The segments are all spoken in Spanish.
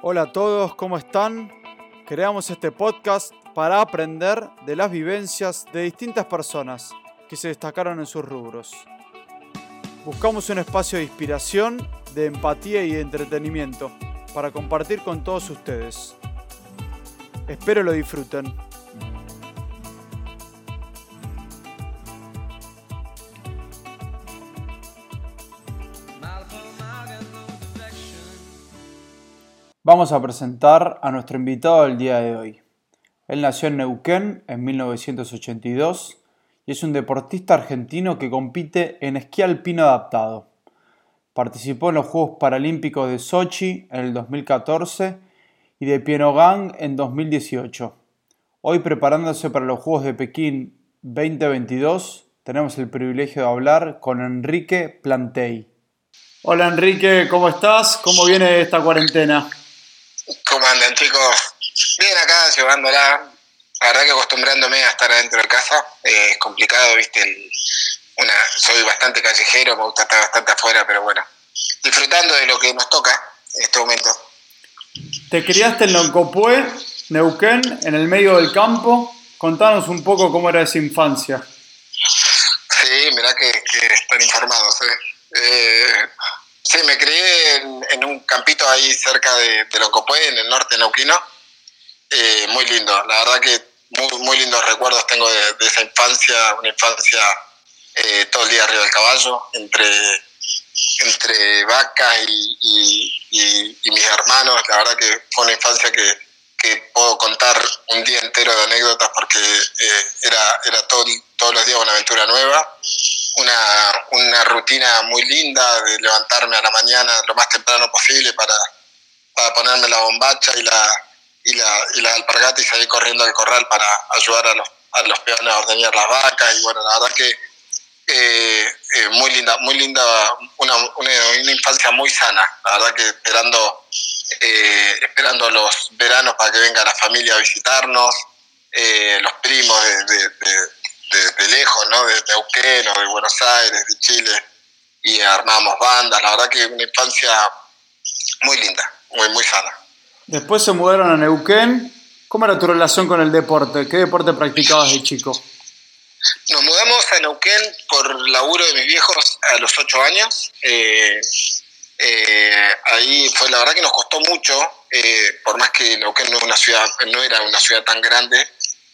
Hola a todos, ¿cómo están? Creamos este podcast para aprender de las vivencias de distintas personas que se destacaron en sus rubros. Buscamos un espacio de inspiración, de empatía y de entretenimiento para compartir con todos ustedes. Espero lo disfruten. Vamos a presentar a nuestro invitado del día de hoy. Él nació en Neuquén en 1982 y es un deportista argentino que compite en esquí alpino adaptado. Participó en los Juegos Paralímpicos de Sochi en el 2014 y de Pyongyang en 2018. Hoy preparándose para los Juegos de Pekín 2022, tenemos el privilegio de hablar con Enrique Plantey. Hola Enrique, ¿cómo estás? ¿Cómo viene esta cuarentena? ¿Cómo andan, chicos? Bien acá, llevándola. La verdad que acostumbrándome a estar adentro de casa eh, es complicado, ¿viste? una, soy bastante callejero, me gusta estar bastante afuera, pero bueno, disfrutando de lo que nos toca en este momento. Te criaste en Loncopué, Neuquén, en el medio del campo. Contanos un poco cómo era esa infancia. Sí, mirá que, están informados. ¿eh? Eh, Sí, me crié en, un campito ahí cerca de, de en el norte neuquino. Eh, muy lindo, la verdad que muy, muy lindos recuerdos tengo de, esa infancia, una infancia eh, todo el día arriba del caballo, entre, entre vacas y, mis hermanos. La verdad que fue una infancia que, que puedo contar un día entero de anécdotas porque eh, era, era todo, todos los días una aventura nueva una, una rutina muy linda de levantarme a la mañana lo más temprano posible para, para ponerme la bombacha y la, y la, y la alpargata y salir corriendo al corral para ayudar a los, a los peones a ordeñar las vacas. Y bueno, la verdad que eh, eh, muy linda, muy linda, una, una, infancia muy sana. La verdad que esperando, eh, esperando los veranos para que venga la familia a visitarnos, los primos de, lejos, ¿no? De Neuquén o de Buenos Aires, de Chile, y armábamos bandas. La verdad que una infancia muy linda, muy, muy sana. Después se mudaron a Neuquén. ¿Cómo era tu relación con el deporte? ¿Qué deporte practicabas de chico? Nos mudamos a Neuquén por laburo de mis viejos a los ocho años. Eh, eh, ahí fue la verdad que nos costó mucho, eh, por más que Neuquén no, una ciudad, no era una ciudad tan grande,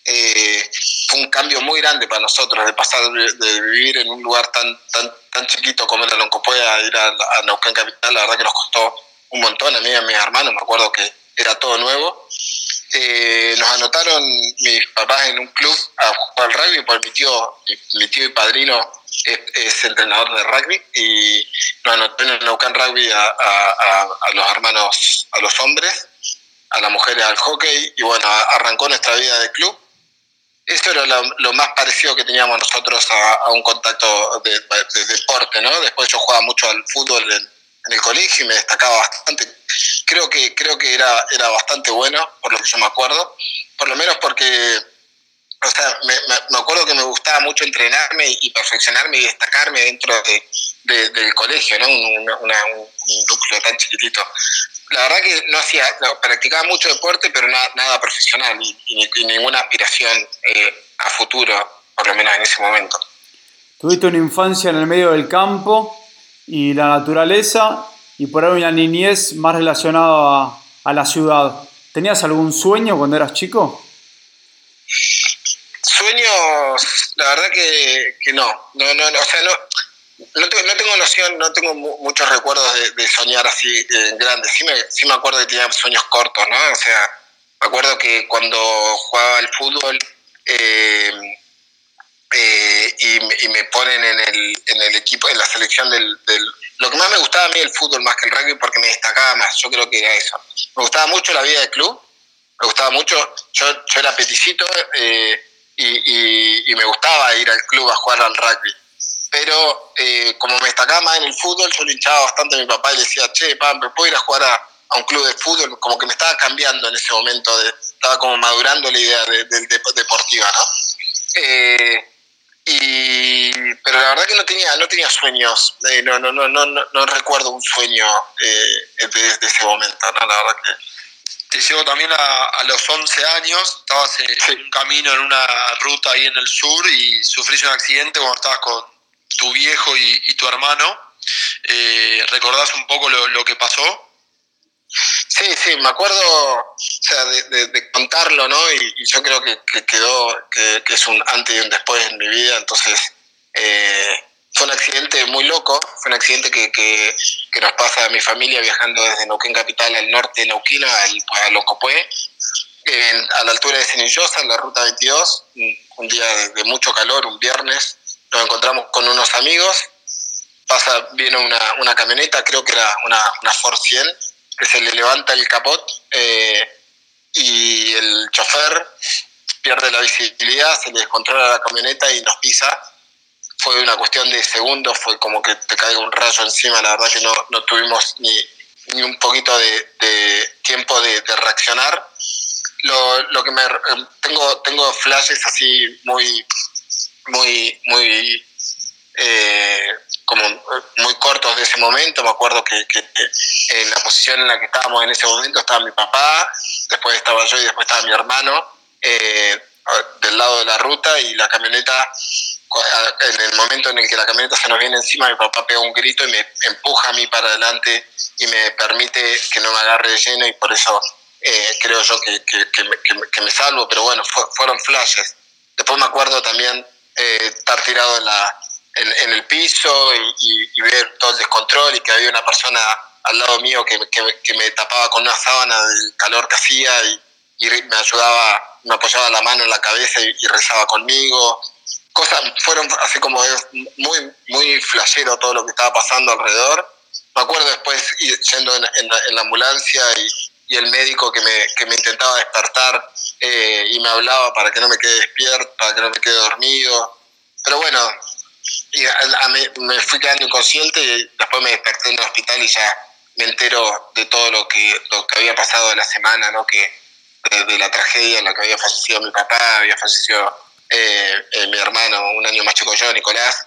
eh, fue un cambio muy grande para nosotros de pasar de, vivir en un lugar tan tan tan chiquito como era Loncopué a ir a, a, Neuquén Capital. La verdad que nos costó un montón a mí y a mis hermanos. Me acuerdo que era todo nuevo. Eh, nos anotaron mis papás en un club a jugar rugby, porque mi tío, mi, tío y padrino es, entrenador de rugby y nos anotó en Neuquén Rugby a, a, los hermanos, a los hombres, a las mujeres al hockey y bueno, arrancó nuestra vida de club eso era lo, más parecido que teníamos nosotros a, un contacto de, deporte, ¿no? Después yo jugaba mucho al fútbol en, el colegio y me destacaba bastante. Creo que, creo que era, era bastante bueno, por lo que yo me acuerdo, por lo menos porque, o sea, me, acuerdo que me gustaba mucho entrenarme y perfeccionarme y destacarme dentro de, del colegio, ¿no? Un núcleo tan chiquitito la verdad que no hacía, practicaba mucho deporte, pero nada, nada profesional y, ninguna aspiración eh, a futuro, por lo menos en ese momento. Tuviste una infancia en el medio del campo y la naturaleza y por ahí una niñez más relacionada a, la ciudad. ¿Tenías algún sueño cuando eras chico? Sueños, la verdad que, que no. no, no, o sea, no, no, tengo noción, no tengo muchos recuerdos de, soñar así en grande. Sí me, sí me acuerdo que tenía sueños cortos, ¿no? O sea, me acuerdo que cuando jugaba al fútbol eh, eh, y, me ponen en el, en el equipo, en la selección del, Lo que más me gustaba a mí el fútbol más que el rugby porque me destacaba más, yo creo que era eso. Me gustaba mucho la vida de club, me gustaba mucho, yo, yo era peticito eh, y, y me gustaba ir al club a jugar al rugby pero eh, como me destacaba más en el fútbol, yo le hinchaba bastante a mi papá y le decía, che, papá, ¿me puedo ir a jugar a, un club de fútbol? Como que me estaba cambiando en ese momento, de, estaba como madurando la idea de, deportiva, ¿no? Eh, y, pero la verdad que no tenía, no tenía sueños, eh, no, no, no, no, no, recuerdo un sueño desde ese momento, ¿no? La verdad que te llevo también a, los 11 años, estabas en un camino, en una ruta ahí en el sur y sufriste un accidente cuando estabas con tu viejo y, tu hermano. Eh, ¿Recordás un poco lo, que pasó? Sí, sí, me acuerdo o sea, de, contarlo, ¿no? Y, yo creo que, quedó, que, es un antes y un después en mi vida, entonces eh, fue un accidente muy loco, fue un accidente que, que, nos pasa a mi familia viajando desde Neuquén Capital al norte de Neuquén, a Locopué, a la altura de Cenillosa, en la ruta 22, un día de, mucho calor, un viernes, nos encontramos con unos amigos, pasa, viene una, una camioneta, creo que era una, una Ford 100, que se le levanta el capot eh, y el chofer pierde la visibilidad, se le descontrola la camioneta y nos pisa fue una cuestión de segundos, fue como que te caiga un rayo encima, la verdad que no, no tuvimos ni, ni un poquito de, tiempo de, reaccionar. Lo, lo, que me tengo tengo flashes así muy muy muy eh, como muy cortos de ese momento me acuerdo que, que, en la posición en la que estábamos en ese momento estaba mi papá después estaba yo y después estaba mi hermano eh, del lado de la ruta y la camioneta en el momento en el que la camioneta se nos viene encima, mi papá pega un grito y me empuja a mí para adelante y me permite que no me agarre de lleno y por eso eh, creo yo que, que, me, salvo, pero bueno, fueron flashes. Después me acuerdo también eh, estar tirado en, la, en, el piso y, ver todo el descontrol y que había una persona al lado mío que, me tapaba con una sábana del calor que hacía y, me ayudaba, me apoyaba la mano en la cabeza y rezaba conmigo cosas fueron así como muy, muy flashero todo lo que estaba pasando alrededor. Me acuerdo después yendo en, en, la, ambulancia y, el médico que me, que me intentaba despertar eh, y me hablaba para que no me quede despierto, para que no me quede dormido. Pero bueno, a, me fui quedando inconsciente y después me desperté en el hospital y ya me entero de todo lo que, lo que había pasado de la semana, ¿no? que de, la tragedia en la que había fallecido mi papá, había fallecido eh, eh, mi hermano, un año más chico yo, Nicolás,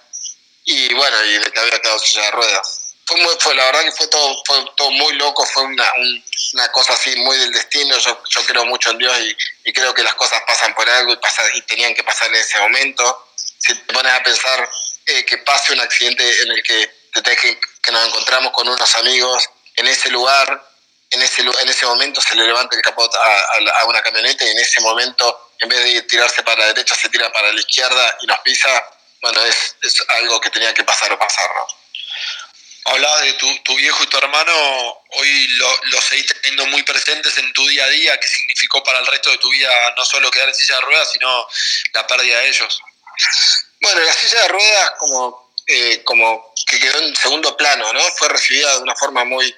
y bueno, y de que había quedado silla de ruedas. Fue, muy, fue la verdad que fue todo, fue todo muy loco, fue una, una cosa así muy del destino, yo, creo mucho en Dios y, creo que las cosas pasan por algo y, pasa, y tenían que pasar en ese momento. Si te pones a pensar eh, que pase un accidente en el que nos encontramos con unos amigos en ese lugar, en ese, en ese momento se le levanta el capot a, a, una camioneta y en ese momento, en vez de tirarse para la derecha, se tira para la izquierda y nos pisa. Bueno, es, es algo que tenía que pasar o pasar, ¿no? Hablabas de tu, tu, viejo y tu hermano, hoy lo, lo seguís teniendo muy presentes en tu día a día. ¿Qué significó para el resto de tu vida no solo quedar en silla de ruedas, sino la pérdida de ellos? Bueno, la silla de ruedas como, eh, como que quedó en segundo plano, ¿no? Fue recibida de una forma muy,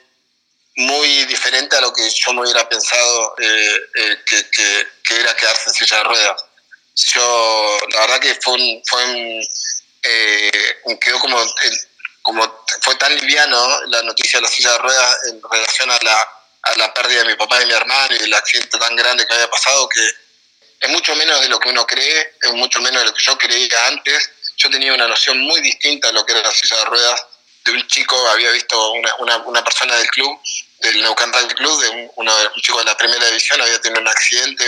muy diferente a lo que yo me hubiera pensado eh, eh, que, que, era quedarse en silla de ruedas. Yo, la verdad que fue un, fue un, eh, quedó como, como fue tan liviano la noticia de la silla de ruedas en relación a la, a la pérdida de mi papá y mi hermano y el accidente tan grande que había pasado que es mucho menos de lo que uno cree, es mucho menos de lo que yo creía antes. Yo tenía una noción muy distinta de lo que era la silla de ruedas de un chico, había visto una, una, persona del club del Neuquén Rugby Club, de un, uno, un chico de la primera división, había tenido un accidente,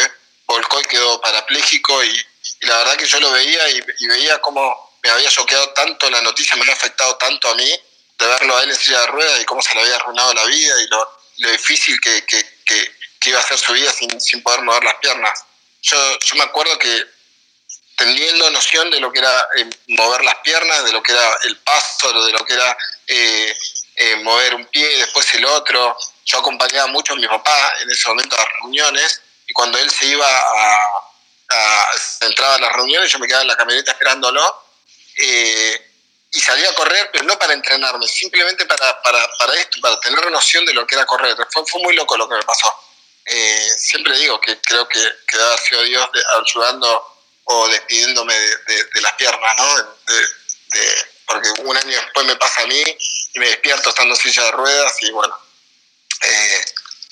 volcó y quedó parapléjico y, la verdad que yo lo veía y, veía cómo me había choqueado tanto la noticia, me había afectado tanto a mí de verlo a él en silla de ruedas y cómo se le había arruinado la vida y lo, lo difícil que, que, que, iba a ser su vida sin, sin poder mover las piernas. Yo, yo me acuerdo que teniendo noción de lo que era eh, mover las piernas, de lo que era el paso, de lo que era eh, eh, mover un pie, después el otro. Yo acompañaba mucho a mi papá en ese momento a las reuniones y cuando él se iba a, a entraba a las reuniones, yo me quedaba en la camioneta esperándolo eh, y salía a correr, pero no para entrenarme, simplemente para, para, para esto, para tener noción de lo que era correr. Fue, muy loco lo que me pasó. Eh, siempre digo que creo que, que haber sido Dios ayudando o despidiéndome de, de, las piernas, ¿no? de, porque un año después me pasa a mí y me despierto estando en silla de ruedas y bueno, eh,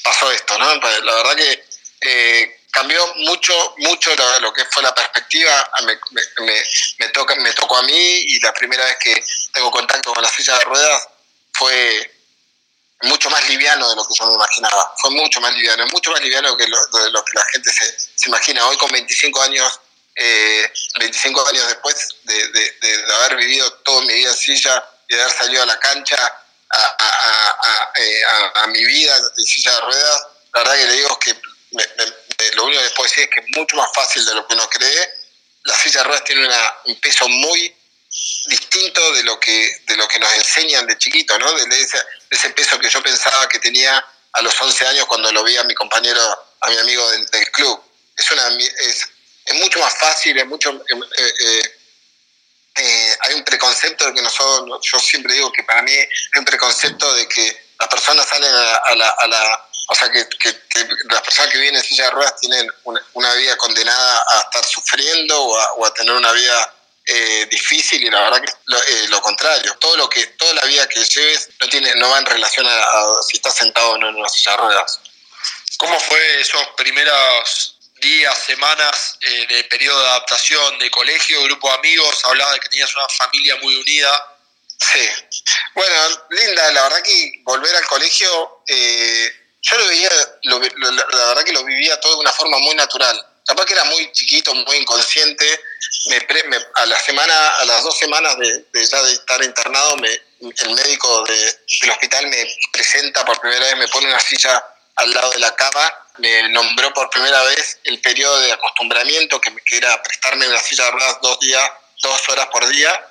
pasó esto, ¿no? La verdad que cambió mucho, mucho lo, que fue la perspectiva, me, me, me, toca, me tocó a mí y la primera vez que tengo contacto con la silla de ruedas fue mucho más liviano de lo que yo me imaginaba. Fue mucho más liviano, mucho más liviano que lo, de lo que la gente se, se imagina. Hoy con 25 años, eh, 25 años después de, de, haber vivido toda mi vida en silla y de haber salido a la cancha a, a, eh, a, a mi vida en silla de ruedas, la verdad que le digo que lo único que puedo decir es que es mucho más fácil de lo que uno cree. La silla de ruedas tiene un peso muy distinto de lo que de lo que nos enseñan de chiquito, ¿no? De ese, peso que yo pensaba que tenía a los 11 años cuando lo vi a mi compañero, a mi amigo del, club. Es, mucho más fácil, es mucho... Eh, eh, eh, hay un preconcepto de que nosotros, yo siempre digo que para mí hay un preconcepto de que las personas salen a, la, a la, o sea, que, que, las personas que viven en silla de ruedas tienen una, vida condenada a estar sufriendo o a tener una vida eh, difícil y la verdad que lo, eh, lo, contrario. Todo lo que, toda la vida que lleves no tiene, no va en relación a, si estás sentado o no en una silla de ruedas. ¿Cómo fue esos primeros días, semanas eh, de periodo de adaptación, de colegio, grupo de amigos? Hablaba de que tenías una familia muy unida. Sí. Bueno, linda, la verdad que volver al colegio, yo lo veía, la verdad que lo vivía todo de una forma muy natural. Capaz que era muy chiquito, muy inconsciente, me, a la semana, a las dos semanas de, ya de estar internado, me, el médico del hospital me presenta por primera vez, me pone una silla al lado de la cama, me nombró por primera vez el periodo de acostumbramiento, que, que era prestarme una silla de ruedas dos días, dos horas por día,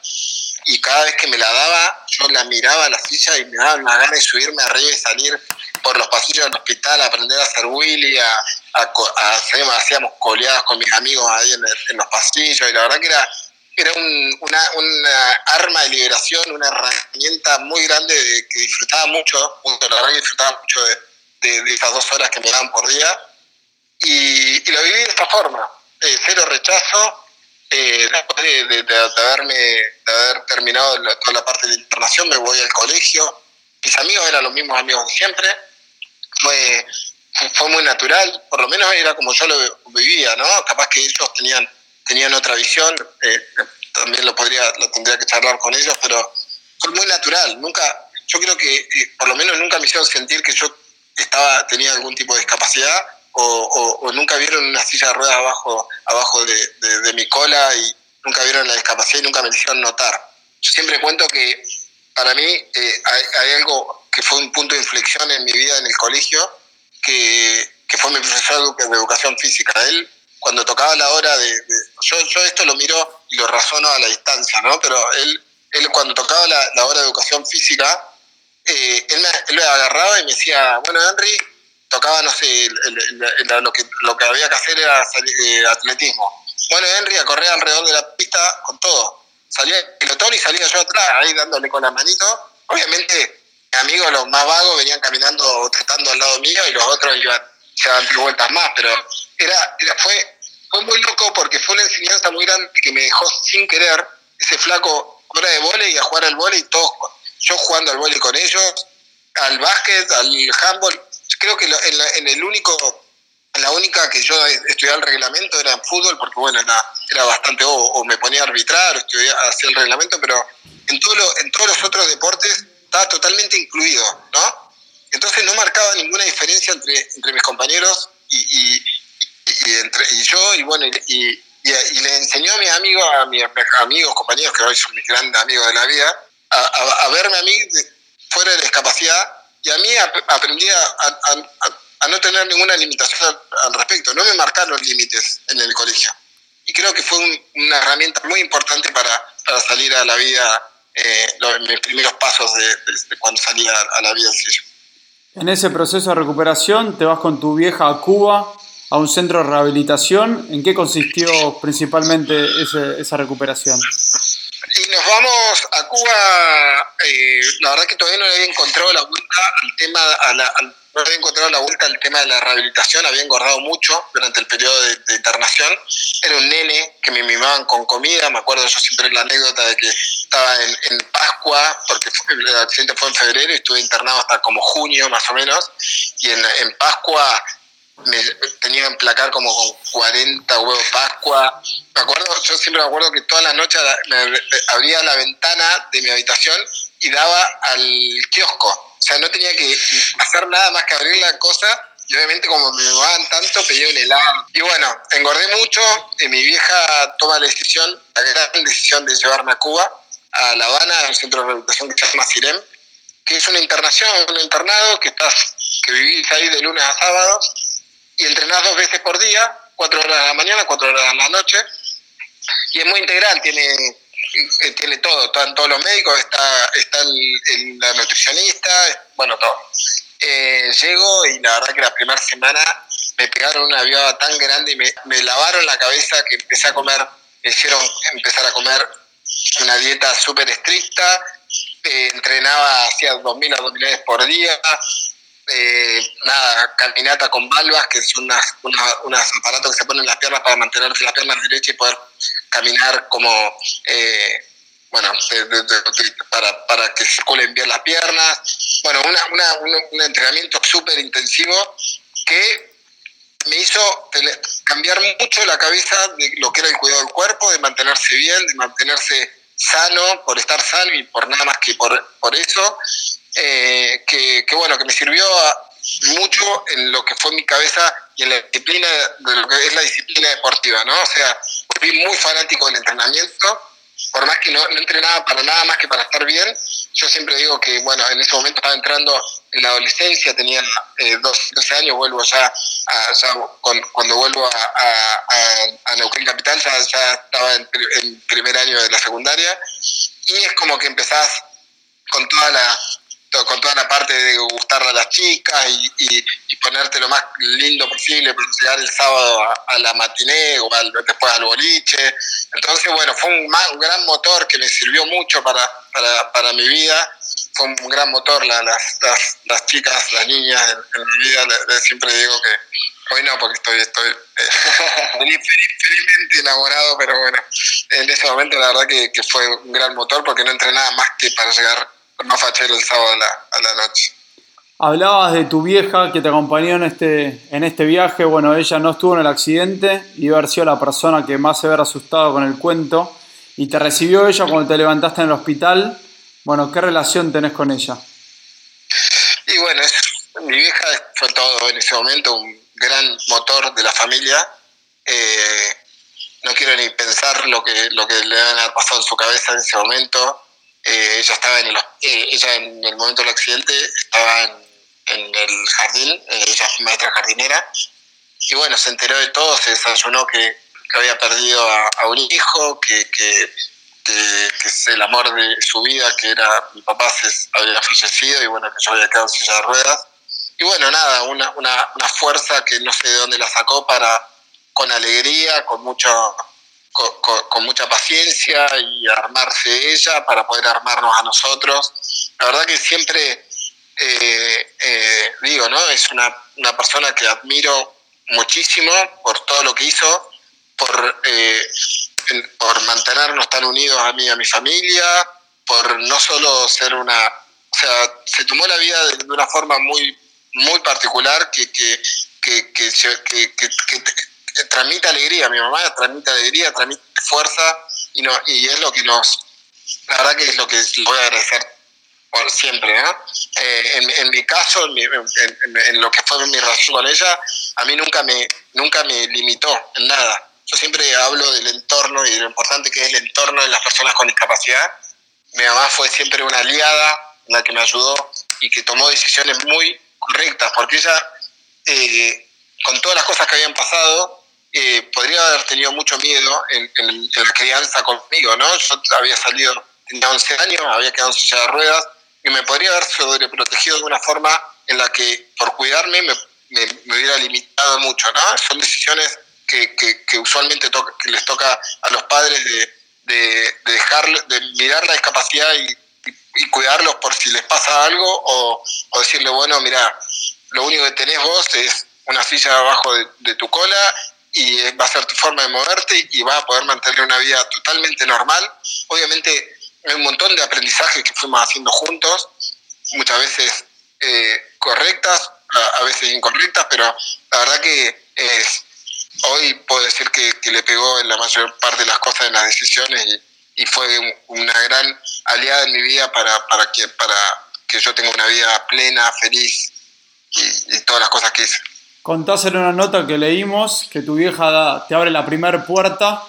y cada vez que me la daba, yo la miraba a la silla y me daba una gana de subirme arriba y salir por los pasillos del hospital, a aprender a hacer Willy, a, a, hacíamos coleadas con mis amigos ahí en, los pasillos, y la verdad que era, era una, una, arma de liberación, una herramienta muy grande de, que disfrutaba mucho, la verdad que disfrutaba mucho de, de, esas dos horas que me daban por día, y, lo viví de esta forma, eh, cero rechazo, eh, después de, de, haberme, de haber terminado toda la parte de internación, me voy al colegio, mis amigos eran los mismos amigos de siempre, fue, fue muy natural, por lo menos era como yo lo vivía, ¿no? Capaz que ellos tenían, tenían otra visión, eh, también lo podría, lo tendría que charlar con ellos, pero fue muy natural, nunca, yo creo que eh, por lo menos nunca me hicieron sentir que yo estaba, tenía algún tipo de discapacidad o, nunca vieron una silla de ruedas abajo, abajo de, mi cola y nunca vieron la discapacidad y nunca me hicieron notar. Yo siempre cuento que para mí eh, hay, algo que fue un punto de inflexión en mi vida en el colegio, que, que fue mi profesor de educación física. Él, cuando tocaba la hora de... yo, yo, esto lo miro y lo razono a la distancia, ¿no? Pero él, él cuando tocaba la, la hora de educación física, eh, él, me, él, me, agarraba y me decía, bueno, Henry, tocaba, no sé, lo, que, lo que había que hacer era eh, atletismo. Bueno, Henry a correr alrededor de la pista con todo. Salía el pelotón y salía yo atrás, ahí dándole con la manito. Obviamente, amigos, los más vagos, venían caminando tratando al lado mío y los otros iban, se daban vueltas más, pero era, fue, fue muy loco porque fue una enseñanza muy grande que me dejó sin querer ese flaco hora de vole y a jugar al vole y todos, yo jugando al vole con ellos, al básquet, al handball, creo que en, el único, la única que yo estudiaba el reglamento era en fútbol, porque bueno, era, era bastante, o, me ponía a arbitrar, o estudiaba, hacía el reglamento, pero en, todo en todos los otros deportes estaba totalmente incluido, ¿no? Entonces no marcaba ninguna diferencia entre, entre mis compañeros y, y, entre, y yo, y bueno, y, le enseñó a mis amigos, a mis amigos, compañeros, que hoy son mis grandes amigos de la vida, a, a verme a mí fuera de discapacidad y a mí aprendí a, no tener ninguna limitación al, respecto. No me marcaron límites en el colegio. Y creo que fue una herramienta muy importante para, salir a la vida, eh, los, mis primeros pasos de, cuando salí a, la vida En ese proceso de recuperación te vas con tu vieja a Cuba, a un centro de rehabilitación. ¿En qué consistió principalmente esa recuperación? Y nos vamos a Cuba, eh, la verdad que todavía no había encontrado la vuelta al tema, no había encontrado la vuelta al tema de la rehabilitación, había engordado mucho durante el periodo de, internación. Era un nene que me mimaban con comida, me acuerdo yo siempre la anécdota de que estaba en, Pascua, porque el accidente fue en febrero y estuve internado hasta como junio más o menos, y en, en Pascua me tenía que emplacar como con 40 huevos Pascua. Me acuerdo, yo siempre me acuerdo que todas las noches me abría la ventana de mi habitación y daba al kiosco. O sea, no tenía que hacer nada más que abrir la cosa y obviamente como me van tanto, pedí un helado. Y bueno, engordé mucho y mi vieja toma la decisión, la gran decisión de llevarme a Cuba, a La Habana, a un centro de rehabilitación que se llama CIREM, que es una internación, un internado que estás, que vivís ahí de lunes a sábado y entrenás dos veces por día, cuatro horas de la mañana, cuatro horas de la noche. Y es muy integral, tiene tiene todo, están todos los médicos, está, está el, la nutricionista, bueno, todo. Eh, llego y la verdad que la primera semana me pegaron una viada tan grande y me, me, lavaron la cabeza que empecé a comer, me hicieron empezar a comer una dieta súper estricta, eh, entrenaba, hacía 2.000 abdominales por día, eh, nada, caminata con valvas, que son unas, unos aparatos que se ponen en las piernas para mantener las piernas derechas y poder caminar como, eh, bueno, para, para, que circulen bien las piernas. Bueno, una, un entrenamiento súper intensivo que me hizo cambiar mucho la cabeza de lo que era el cuidado del cuerpo, de mantenerse bien, de mantenerse sano, por estar sano y por nada más que por, por eso. Eh, que, bueno, que me sirvió mucho en lo que fue mi cabeza y en la disciplina de lo que es la disciplina deportiva, ¿no? O sea, fui muy fanático del entrenamiento, por más que no, no entrenaba para nada más que para estar bien. Yo siempre digo que, bueno, en ese momento estaba entrando en la adolescencia, tenía eh, 12, años, vuelvo ya, cuando vuelvo a, a, a, Neuquén Capital, ya, estaba en, en primer año de la secundaria, y es como que empezás con toda la con toda la parte de gustarle a las chicas y, ponerte lo más lindo posible para llegar el sábado a, la matiné o después al boliche. Entonces, bueno, fue un, gran motor que me sirvió mucho para, para, mi vida. Fue un gran motor las, las, las, chicas, las niñas en, mi vida. siempre digo que hoy no, porque estoy, estoy eh, felizmente enamorado, pero bueno, en ese momento la verdad que, que fue un gran motor porque no entré nada más que para llegar fachero el sábado a la, noche. Hablabas de tu vieja que te acompañó en este, en este viaje. Bueno, ella no estuvo en el accidente y haber sido la persona que más se había asustado con el cuento. Y te recibió ella cuando te levantaste en el hospital. Bueno, ¿qué relación tenés con ella? Y bueno, mi vieja fue todo en ese momento, un gran motor de la familia. Eh, no quiero ni pensar lo que, lo que le han pasado en su cabeza en ese momento. Eh, ella estaba en el, eh, ella en el momento del accidente estaba en, el jardín, eh, ella es maestra jardinera, y bueno, se enteró de todo, se desayunó que, había perdido a, un hijo, que, que, es el amor de su vida, que era mi papá se había fallecido y bueno, que yo había quedado en silla de ruedas. Y bueno, nada, una, una, una fuerza que no sé de dónde la sacó para, con alegría, con mucho con, mucha paciencia y armarse ella para poder armarnos a nosotros. La verdad que siempre eh, eh, digo, ¿no? Es una, una, persona que admiro muchísimo por todo lo que hizo, por, eh, por mantenernos tan unidos a mí y a mi familia, por no solo ser una... O sea, se tomó la vida de, una forma muy, muy particular que, que, que, que, que transmite alegría, mi mamá transmite alegría, transmite fuerza y, no, y es lo que nos, la verdad que es lo que voy a agradecer por siempre. Eh, en, en, mi caso, en, lo que fue mi relación con ella, a mí nunca me, nunca me limitó en nada. Yo siempre hablo del entorno y de lo importante que es el entorno de las personas con discapacidad. Mi mamá fue siempre una aliada, la que me ayudó y que tomó decisiones muy correctas, porque ella, eh, con todas las cosas que habían pasado, eh, podría haber tenido mucho miedo en, la crianza conmigo, ¿no? Yo había salido, tenía 11 años, había quedado en silla de ruedas y me podría haber sobreprotegido de una forma en la que por cuidarme me, me, hubiera limitado mucho, ¿no? Son decisiones que, que, usualmente les toca a los padres de, de, dejar, de mirar la discapacidad y, cuidarlos por si les pasa algo o, o decirle, bueno, mira, lo único que tenés vos es una silla abajo de, de tu cola y va a ser tu forma de moverte y va a poder mantener una vida totalmente normal. Obviamente hay un montón de aprendizajes que fuimos haciendo juntos, muchas veces eh, correctas, a, veces incorrectas, pero la verdad que es, hoy puedo decir que, le pegó en la mayor parte de las cosas en las decisiones y, fue una gran aliada en mi vida para, para, que, para, que yo tenga una vida plena, feliz y, todas las cosas que hice. Contás en una nota que leímos que tu vieja te abre la primera puerta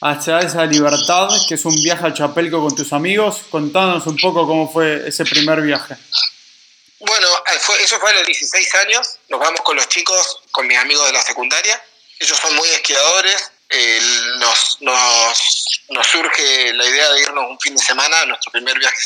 hacia esa libertad, que es un viaje al Chapelco con tus amigos. Contanos un poco cómo fue ese primer viaje. Bueno, eh, eso fue a los 16 años. Nos vamos con los chicos, con mis amigos de la secundaria. Ellos son muy esquiadores. nos, nos, surge la idea de irnos un fin de semana, nuestro primer viaje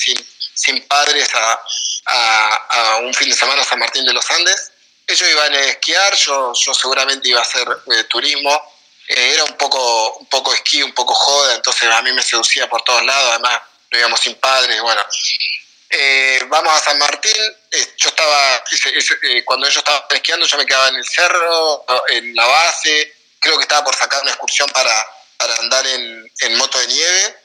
sin, padres, a, un fin de semana a San Martín de los Andes. Ellos iban a esquiar, yo, yo seguramente iba a hacer eh, turismo eh, era un poco, un poco esquí, un poco joda, entonces a mí me seducía por todos lados, además no íbamos sin padres, bueno. Eh, vamos a San Martín, eh, yo estaba, cuando ellos estaban esquiando yo me quedaba en el cerro, en la base, creo que estaba por sacar una excursión para, para andar en, en moto de nieve,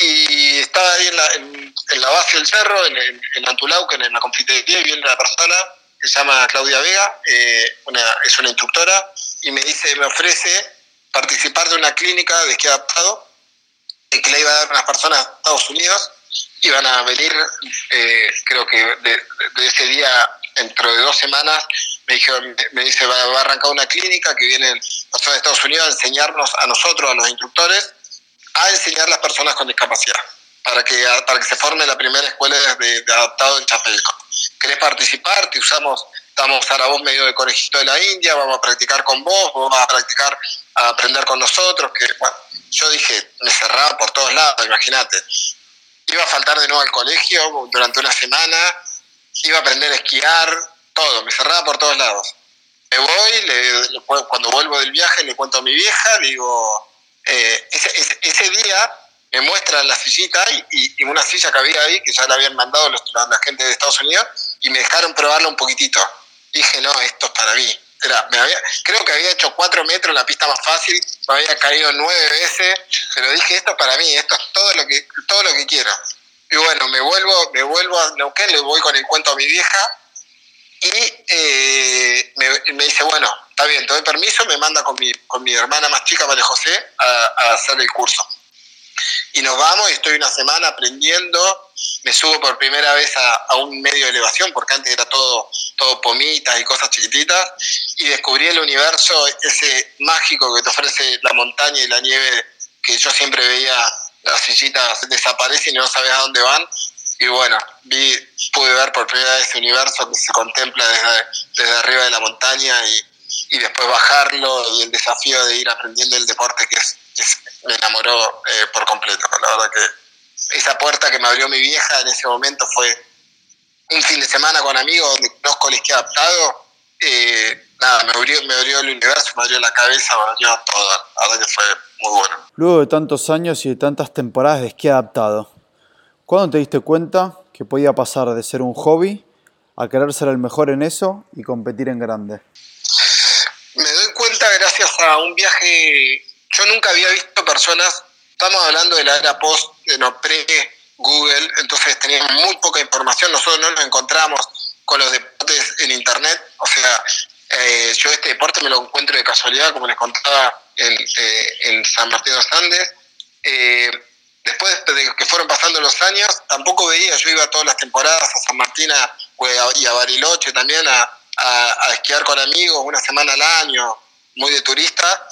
y estaba ahí en la, en, la base del cerro, en, en, en Antulauquen, en la confitería, y viene una persona se llama Claudia Vega, una, es una instructora, y me dice, me ofrece participar de una clínica de esquí adaptado que le iba a dar unas personas de Estados Unidos. Iban a venir, eh, creo que de, ese día, dentro de dos semanas, me, dijo, me dice, va, a arrancar una clínica que vienen personas de Estados Unidos a enseñarnos a nosotros, a los instructores, a enseñar a las personas con discapacidad, para que, para que se forme la primera escuela de, de adaptado en Chapelco. ¿Querés participar? Te usamos vamos a vos medio de conejito de la India, vamos a practicar con vos, vamos a practicar, a aprender con nosotros, que yo dije, me cerraba por todos lados, imagínate. Iba a faltar de nuevo al colegio durante una semana, iba a aprender a esquiar, todo, me cerraba por todos lados. Me voy, cuando vuelvo del viaje le cuento a mi vieja, le digo, eh, ese, día me muestran la sillita y, y, una silla que había ahí, que ya la habían mandado los, la gente de Estados Unidos, y me dejaron probarla un poquitito dije, no, esto es para mí. Era, me había, creo que había hecho cuatro metros la pista más fácil, me había caído nueve veces, pero dije, esto es para mí, esto es todo lo que, todo lo que quiero. Y bueno, me vuelvo, me vuelvo a Neuquén, le voy con el cuento a mi vieja y eh, me, dice, bueno, está bien, te doy permiso, me manda con mi, con mi hermana más chica, María José, a hacer el curso. Y nos vamos y estoy una semana aprendiendo. Me subo por primera vez a, un medio de elevación, porque antes era todo, todo pomitas y cosas chiquititas. Y descubrí el universo, ese mágico que te ofrece la montaña y la nieve, que yo siempre veía las sillitas desaparecen y no sabes a dónde van. Y bueno, vi, pude ver por primera vez ese universo que se contempla desde, desde arriba de la montaña y, y después bajarlo y el desafío de ir aprendiendo el deporte que es me enamoró eh, por completo. La verdad que esa puerta que me abrió mi vieja en ese momento fue un fin de semana con amigos donde conozco el esquí adaptado. Eh, nada, me abrió, me abrió el universo, me abrió la cabeza, me abrió todo. La verdad que fue muy bueno. Luego de tantos años y de tantas temporadas de esquí adaptado, ¿cuándo te diste cuenta que podía pasar de ser un hobby a querer ser el mejor en eso y competir en grande? Me doy cuenta gracias a un viaje yo nunca había visto personas, estamos hablando de la era post, no pre-Google, entonces teníamos muy poca información, nosotros no nos encontramos con los deportes en Internet, o sea, eh, yo este deporte me lo encuentro de casualidad, como les contaba en, eh, San Martín de los Andes. Eh, después de que fueron pasando los años, tampoco veía, yo iba todas las temporadas a San Martín y a Bariloche también a, a, esquiar con amigos una semana al año, muy de turista,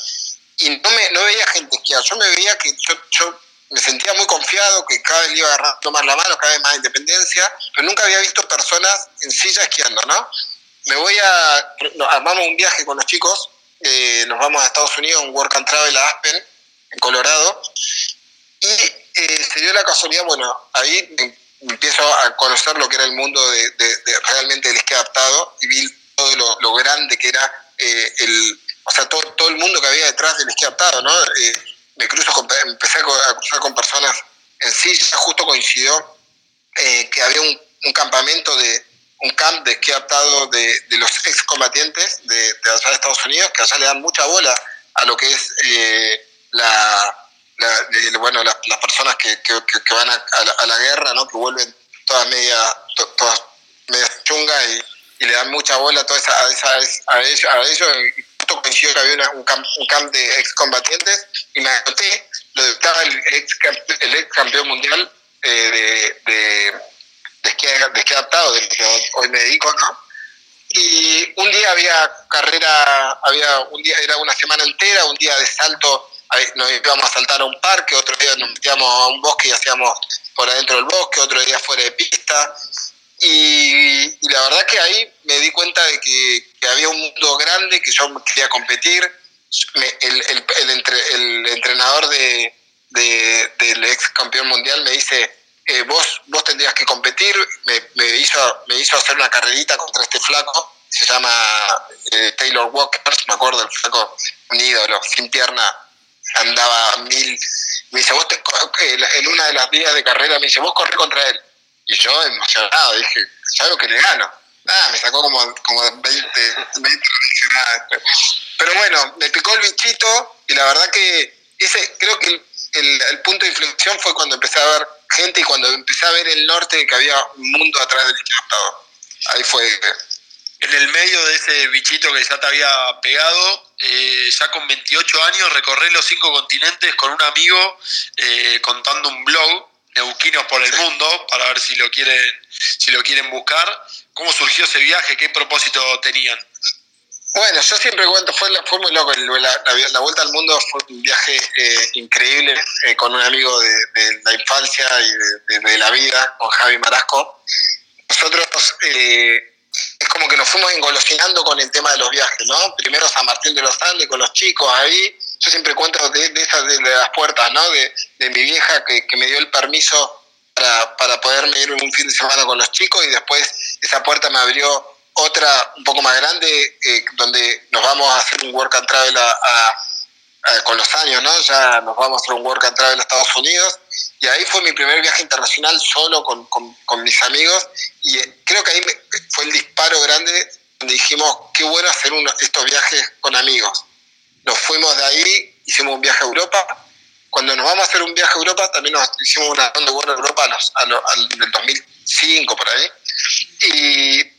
y no, me, no veía gente esquiar, yo me veía que yo, me sentía muy confiado, que cada vez le iba a tomar la mano, cada vez más independencia, pero nunca había visto personas en silla esquiando, ¿no? Me voy a, armamos un viaje con los chicos, eh, nos vamos a Estados Unidos, un Work and Travel a Aspen, en Colorado, y eh, se dio la casualidad, bueno, ahí empiezo a conocer lo que era el mundo de, realmente el esquí adaptado y vi todo lo, lo grande que era eh, el o sea, todo, todo el mundo que había detrás del esquí adaptado, ¿no? Eh, me cruzo empecé a cruzar con personas en silla, justo coincidió eh, que había un, campamento de un camp de esquí adaptado de, los excombatientes de, de allá de Estados Unidos, que allá le dan mucha bola a lo que es eh, la, bueno, las personas que, que, van a, la, guerra, ¿no? que vuelven todas media, todas medias chungas y, le dan mucha bola a, toda esa, a, esa, a, ellos, a ellos coincidió que había un, camp, un, camp, de excombatientes y me anoté, lo ex, el ex campeón mundial eh, de, de, de, esquí, de adaptado, de que hoy me dedico, ¿no? Y un día había carrera, había un día, era una semana entera, un día de salto, nos íbamos a saltar a un parque, otro día nos metíamos a un bosque y hacíamos por adentro del bosque, otro día fuera de pista. Y, la verdad que ahí me di cuenta de que, había un mundo grande, que yo quería competir. el, el, entrenador de, del ex campeón mundial me dice, eh, vos, vos tendrías que competir, me, hizo, me hizo hacer una carrerita contra este flaco, se llama eh, Taylor Walker, me acuerdo, el flaco, un ídolo, sin pierna, andaba mil, me dice, vos en una de las días de carrera me dice, vos corres contra él. Y yo emocionado, dije, ¿sabes lo que le gano? Ah, me sacó como, como 20, 20 Pero bueno, me picó el bichito y la verdad que ese, creo que el, el, punto de inflexión fue cuando empecé a ver gente y cuando empecé a ver el norte que había un mundo atrás del equipado. Ahí fue. En el medio de ese bichito que ya te había pegado, eh, ya con 28 años recorré los cinco continentes con un amigo eh, contando un blog, Neuquinos por el Mundo, para ver si lo quieren, si lo quieren buscar. ¿Cómo surgió ese viaje? ¿Qué propósito tenían? Bueno, yo siempre cuento, fue, fue muy loco, la, vuelta al mundo fue un viaje eh, increíble eh, con un amigo de, la infancia y de, la vida, con Javi Marasco. Nosotros eh, es como que nos fuimos engolosinando con el tema de los viajes, ¿no? Primero San Martín de los Andes con los chicos ahí, yo siempre cuento de, esas de, las puertas, ¿no? De, mi vieja que, me dio el permiso para, para poderme ir un fin de semana con los chicos y después esa puerta me abrió otra un poco más grande, eh, donde nos vamos a hacer un work and travel con los años, ¿no? Ya nos vamos a hacer un work and travel a Estados Unidos. Y ahí fue mi primer viaje internacional solo con, con, mis amigos. Y eh, creo que ahí fue el disparo grande donde dijimos, qué bueno hacer uno, estos viajes con amigos. Nos fuimos de ahí, hicimos un viaje a Europa. Cuando nos vamos a hacer un viaje a Europa, también nos hicimos una ronda de vuelo a Europa al, del 2005, por ahí. Y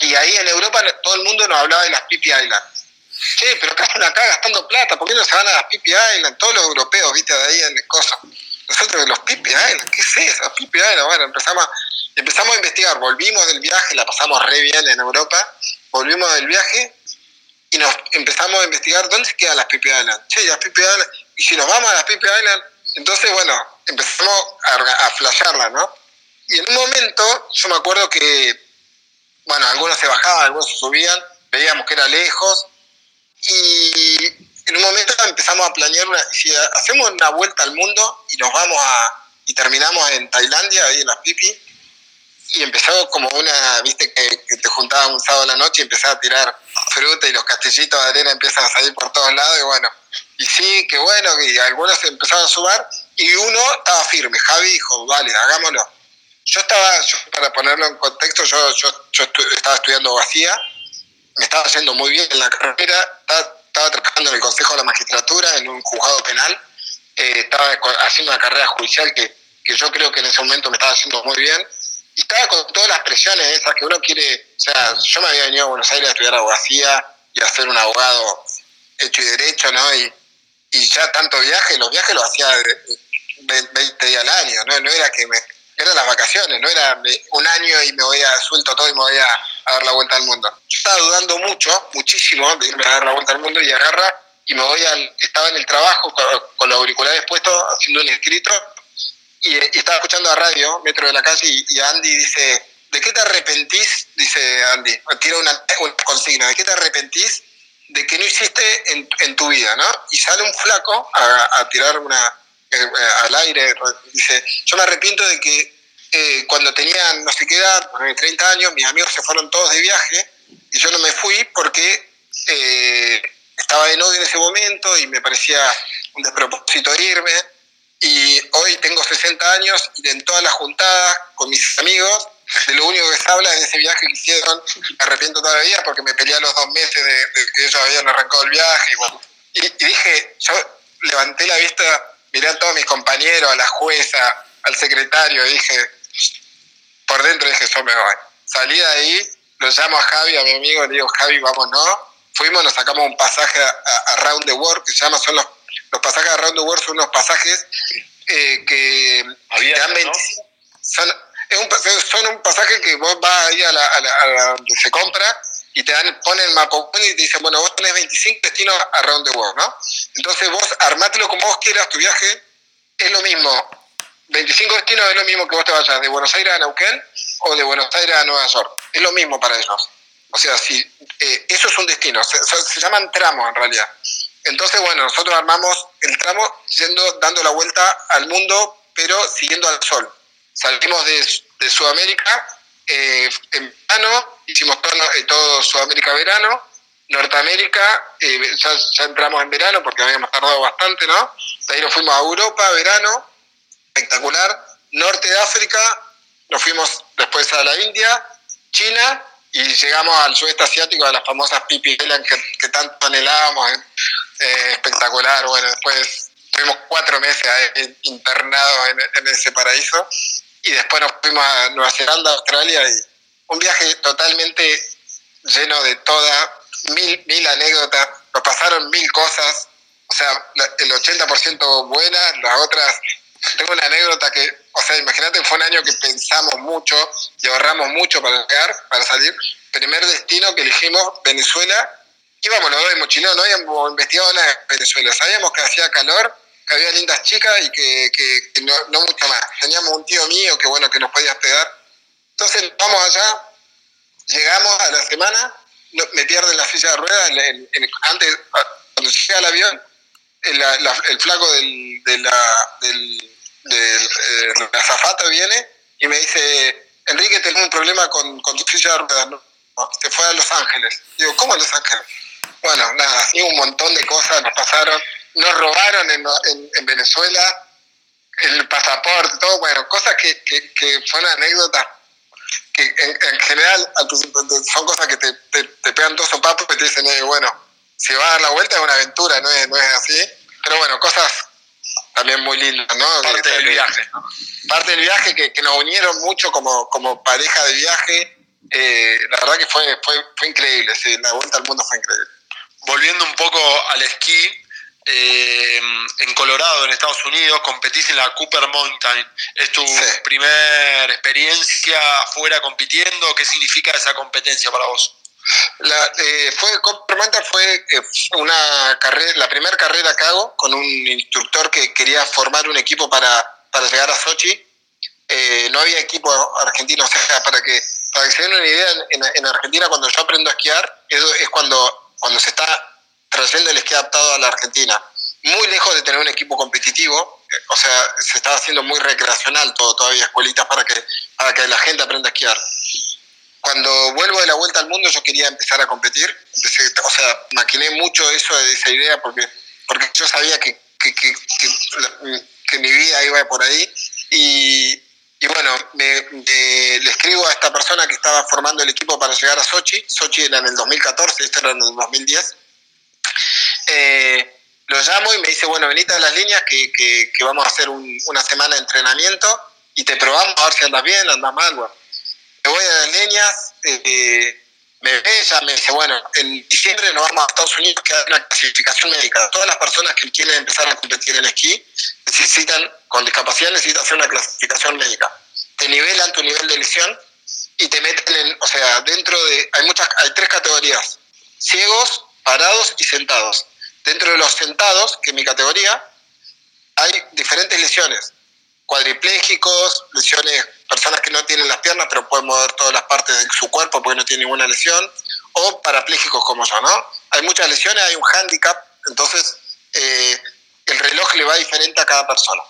y ahí en Europa todo el mundo nos hablaba de las Pipi Islands. Che, pero ¿qué hacen acá gastando plata? ¿Por qué no se van a las Pipi Islands? Todos los europeos, viste, de ahí en cosas. Nosotros, los Pipi Islands, ¿qué es eso? Pipi bueno, empezamos, empezamos a investigar, volvimos del viaje, la pasamos re bien en Europa, volvimos del viaje y nos empezamos a investigar dónde quedan las Pipi Islands. Che, las Pipi Islands, y si nos vamos a las Pipi Islands, entonces, bueno, empezamos a, a flashearla, ¿no? Y en un momento, yo me acuerdo que bueno, algunos se bajaban, algunos se subían, veíamos que era lejos y en un momento empezamos a planear, una, si hacemos una vuelta al mundo y nos vamos a, y terminamos en Tailandia, ahí en las Pipi, y empezó como una, viste, que, te juntabas un sábado a la noche y empezaba a tirar fruta y los castellitos de arena empiezan a salir por todos lados y bueno, y sí, que bueno, y algunos empezaron a sumar y uno estaba firme, Javi dijo, vale, hagámoslo. Yo estaba, para ponerlo en contexto, yo, yo, yo estaba estudiando abogacía, me estaba haciendo muy bien en la carrera, estaba, trabajando en el Consejo de la Magistratura, en un juzgado penal, eh, estaba haciendo una carrera judicial que, que yo creo que en ese momento me estaba haciendo muy bien, y estaba con todas las presiones esas que uno quiere, o sea, yo me había venido a Buenos Aires a estudiar abogacía y a ser un abogado hecho y derecho, ¿no? Y, y ya tanto viaje, los viajes los hacía 20 días al año, ¿no? No era que me eran las vacaciones, no era un año y me voy a suelto todo y me voy a, dar la vuelta al mundo. Yo estaba dudando mucho, muchísimo, de irme a dar la vuelta al mundo y agarra y me voy al, estaba en el trabajo con, los auriculares puestos haciendo un escrito y, estaba escuchando a radio, Metro de la Calle, y, Andy dice, ¿de qué te arrepentís? Dice Andy, tira una, consigna, ¿de qué te arrepentís de que no hiciste en, en tu vida? ¿no? Y sale un flaco a, tirar una, eh, al aire, dice, yo me arrepiento de que eh, cuando tenía no sé qué edad, 30 años, mis amigos se fueron todos de viaje y yo no me fui porque eh, estaba de novio en ese momento y me parecía un despropósito irme. Y hoy tengo 60 años y en todas las juntadas con mis amigos, de lo único que se habla es de ese viaje que hicieron. Me arrepiento todavía porque me peleé a los dos meses de, que ellos habían arrancado el viaje. Y, dije, yo levanté la vista miré a todos mis compañeros, a la jueza, al secretario, dije, por dentro dije, yo me voy. Salí de ahí, lo llamo a Javi, a mi amigo, le digo, Javi, vámonos. Fuimos, nos sacamos un pasaje a, Round the World, que se llama, son los, los pasajes a Round the World, son unos pasajes eh, que Había, son, es un, son un pasaje que vos a, donde se compra y te dan, ponen el mapa y te dicen, bueno, vos tenés 25 destinos around the world, ¿no? Entonces vos armátelo como vos quieras, tu viaje es lo mismo. 25 destinos es lo mismo que vos te vayas de Buenos Aires a Neuquén o de Buenos Aires a Nueva York. Es lo mismo para ellos. O sea, si, eh, eso es un destino, se, se, llaman tramos en realidad. Entonces, bueno, nosotros armamos el tramo dando la vuelta al mundo, pero siguiendo al sol. Salimos de, de Sudamérica eh, en verano, hicimos todo, eh, todo Sudamérica verano, Norteamérica, eh, ya, entramos en verano porque habíamos tardado bastante, ¿no? De ahí nos fuimos a Europa, verano, espectacular. Norte de África, nos fuimos después a la India, China y llegamos al sudeste asiático, a las famosas Pipi que, que tanto anhelábamos. Espectacular, bueno, después tuvimos cuatro meses internados en, en ese paraíso y después nos fuimos a Nueva Zelanda, Australia y un viaje totalmente lleno de todas mil, mil anécdotas, nos pasaron mil cosas, o sea, el 80% buenas, las otras, tengo una anécdota que, o sea, imagínate, fue un año que pensamos mucho y ahorramos mucho para llegar, para salir. Primer destino que elegimos, Venezuela, íbamos los dos de mochilero, no habíamos investigado nada de Venezuela, sabíamos que hacía calor, que había lindas chicas y que, que, no, no, mucho más. Teníamos un tío mío que bueno que nos podía hospedar. Entonces vamos allá, llegamos a la semana, me pierden la silla de ruedas, antes, cuando llegué al avión, el, flaco del, de la, del, del eh, la zafata viene y me dice, Enrique, tengo un problema con, con tu silla de ruedas, ¿no? se fue a Los Ángeles. Digo, ¿cómo a Los Ángeles? Bueno, nada, y un montón de cosas nos pasaron nos robaron en, en, Venezuela el pasaporte, todo, bueno, cosas que, que, que fueron anécdotas que en, general son cosas que te, te, pegan dos sopapos y te dicen, eh, bueno, si va a dar la vuelta es una aventura, no es, no es así, pero bueno, cosas también muy lindas, ¿no? Parte del viaje. Parte del viaje que, que, nos unieron mucho como, como pareja de viaje, eh, la verdad que fue, fue, fue increíble, sí, la vuelta al mundo fue increíble. Volviendo un poco al esquí, eh, en Colorado, en Estados Unidos, competís en la Cooper Mountain. ¿Es tu primera experiencia fuera compitiendo? ¿Qué significa esa competencia para vos? La, eh, fue, Cooper Mountain fue eh, una carrera, la primera carrera que hago con un instructor que quería formar un equipo para, para llegar a Sochi. no había equipo argentino, o sea, para que, para que se den una idea, en, en Argentina cuando yo aprendo a esquiar es, es cuando, cuando se está trayendo el esquí adaptado a la Argentina. Muy lejos de tener un equipo competitivo, eh, o sea, se estaba haciendo muy recreacional todo, todavía escuelitas para que, para que la gente aprenda a esquiar. Cuando vuelvo de la vuelta al mundo yo quería empezar a competir, o sea, maquiné mucho eso de esa idea porque, porque yo sabía que, que, que, que mi vida iba por ahí y, y bueno, le escribo a esta persona que estaba formando el equipo para llegar a Sochi. Sochi era en el 2014, esto era en el 2010. Eh, lo llamo y me dice, bueno, venite a las líneas que, que, vamos a hacer una semana de entrenamiento y te probamos a ver si andas bien, andas mal. Bueno. Me voy a las líneas, eh, me ve, ya me dice, bueno, en diciembre nos vamos a Estados Unidos que hay una clasificación médica. Todas las personas que quieren empezar a competir en esquí necesitan, con discapacidad necesitan hacer una clasificación médica. Te nivelan tu nivel de lesión y te meten en, o sea, dentro de, hay muchas, hay tres categorías, ciegos, parados y sentados. Dentro de los sentados, que es mi categoría, hay diferentes lesiones. Cuadriplégicos, lesiones, personas que no tienen las piernas pero pueden mover todas las partes de su cuerpo porque no tienen ninguna lesión, o parapléjicos como yo, ¿no? Hay muchas lesiones, hay un handicap, entonces eh, el reloj le va diferente a cada persona.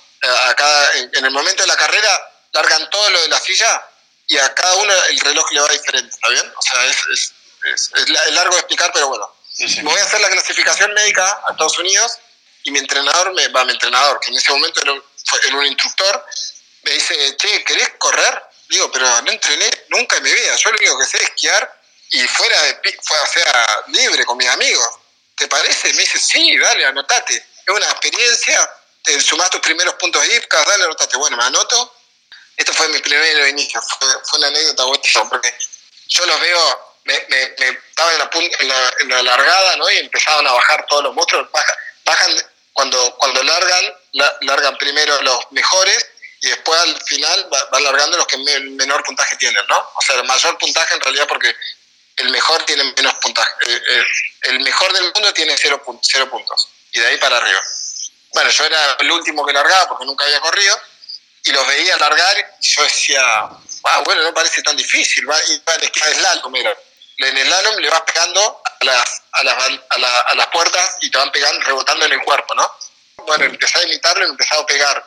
A cada, en el momento de la carrera largan todo lo de la silla y a cada uno el reloj le va diferente, ¿está bien? O sea, es, es, es, es largo de explicar, pero bueno, Voy a hacer la clasificación médica a Estados Unidos y mi entrenador, me, va, mi entrenador, que en ese momento era un, un instructor, me dice, che, ¿querés correr? Digo, pero no entrené nunca en mi vida. Yo lo único que sé es esquiar y fuera de fue, o sea, libre con mis amigos. ¿Te parece? Me dice, sí, dale, anotate. Es una experiencia, te sumás tus primeros puntos de IPCAS, dale, anotate. Bueno, me anoto. Esto fue mi primer inicio, fue, fue una anécdota buenísima, porque yo los veo me, me, estaba en la, en, la, en la, largada, ¿no? Y empezaban a bajar todos los monstruos. Bajan, bajan cuando, cuando largan, largan primero los mejores y después al final va, va alargando los que menor puntaje tienen, ¿no? O sea, el mayor puntaje en realidad porque el mejor tiene menos puntaje. Eh, eh, el, mejor del mundo tiene cero, cero puntos y de ahí para arriba. Bueno, yo era el último que largaba porque nunca había corrido y los veía largar y yo decía, ah, bueno, no parece tan difícil, va, y va, es slalom, mira. En el slalom le vas pegando a las, a, las, a, a las puertas y te van pegando, rebotando en el cuerpo, ¿no? Bueno, empecé a imitarlo, empecé a pegar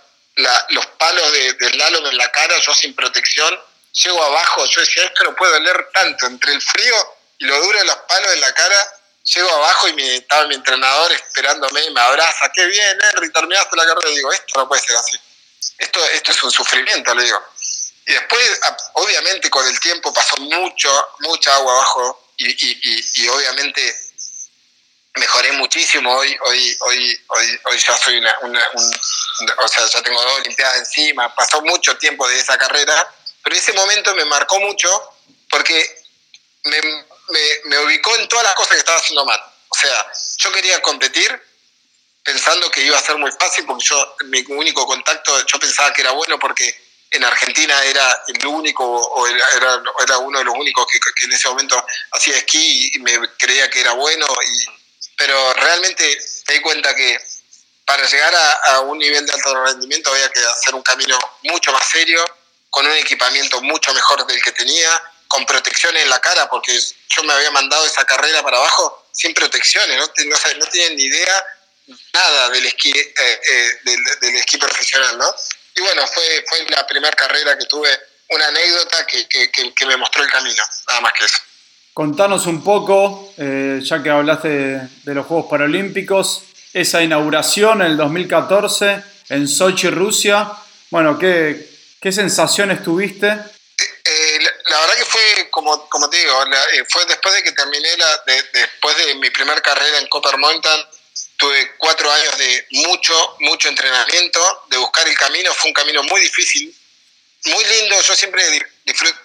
los palos de, del slalom en la cara, yo sin protección, llego abajo, yo decía, esto no puede doler tanto, entre el frío y lo duro de los palos en la cara, llego abajo y me, estaba mi entrenador esperándome y me abraza, qué bien, Henry, terminaste la carrera, y digo, esto no puede ser así, esto, esto es un sufrimiento, le digo. Y después, obviamente, con el tiempo pasó mucho, mucha agua abajo y, y, y, obviamente mejoré muchísimo. Hoy, hoy, hoy, hoy, hoy ya soy una, una un, o sea, ya tengo dos Olimpiadas encima. Pasó mucho tiempo de esa carrera pero ese momento me marcó mucho porque me, me, ubicó en todas las cosas que estaba haciendo mal. O sea, yo quería competir pensando que iba a ser muy fácil porque yo, mi único contacto, yo pensaba que era bueno porque en Argentina era el único o era, era, uno de los únicos que, en ese momento hacía esquí y me creía que era bueno. Y, pero realmente me di cuenta que para llegar a, a un nivel de alto rendimiento había que hacer un camino mucho más serio, con un equipamiento mucho mejor del que tenía, con protecciones en la cara, porque yo me había mandado esa carrera para abajo sin protecciones, no, no, tienen ni idea nada del esquí, eh, eh, del, esquí profesional, ¿no? Y bueno, fue, fue la primera carrera que tuve, una anécdota que, que, que, me mostró el camino, nada más que eso. Contanos un poco, eh, ya que hablaste de, los Juegos Paralímpicos, esa inauguración en el 2014 en Sochi, Rusia. Bueno, ¿qué, ¿Qué sensaciones tuviste? Eh, la, verdad que fue, como, como te digo, eh, fue después de que terminé, la, después de mi primera carrera en Copper Mountain, tuve cuatro años de mucho, mucho entrenamiento, de buscar el camino, fue un camino muy difícil, muy lindo, yo siempre disfruto,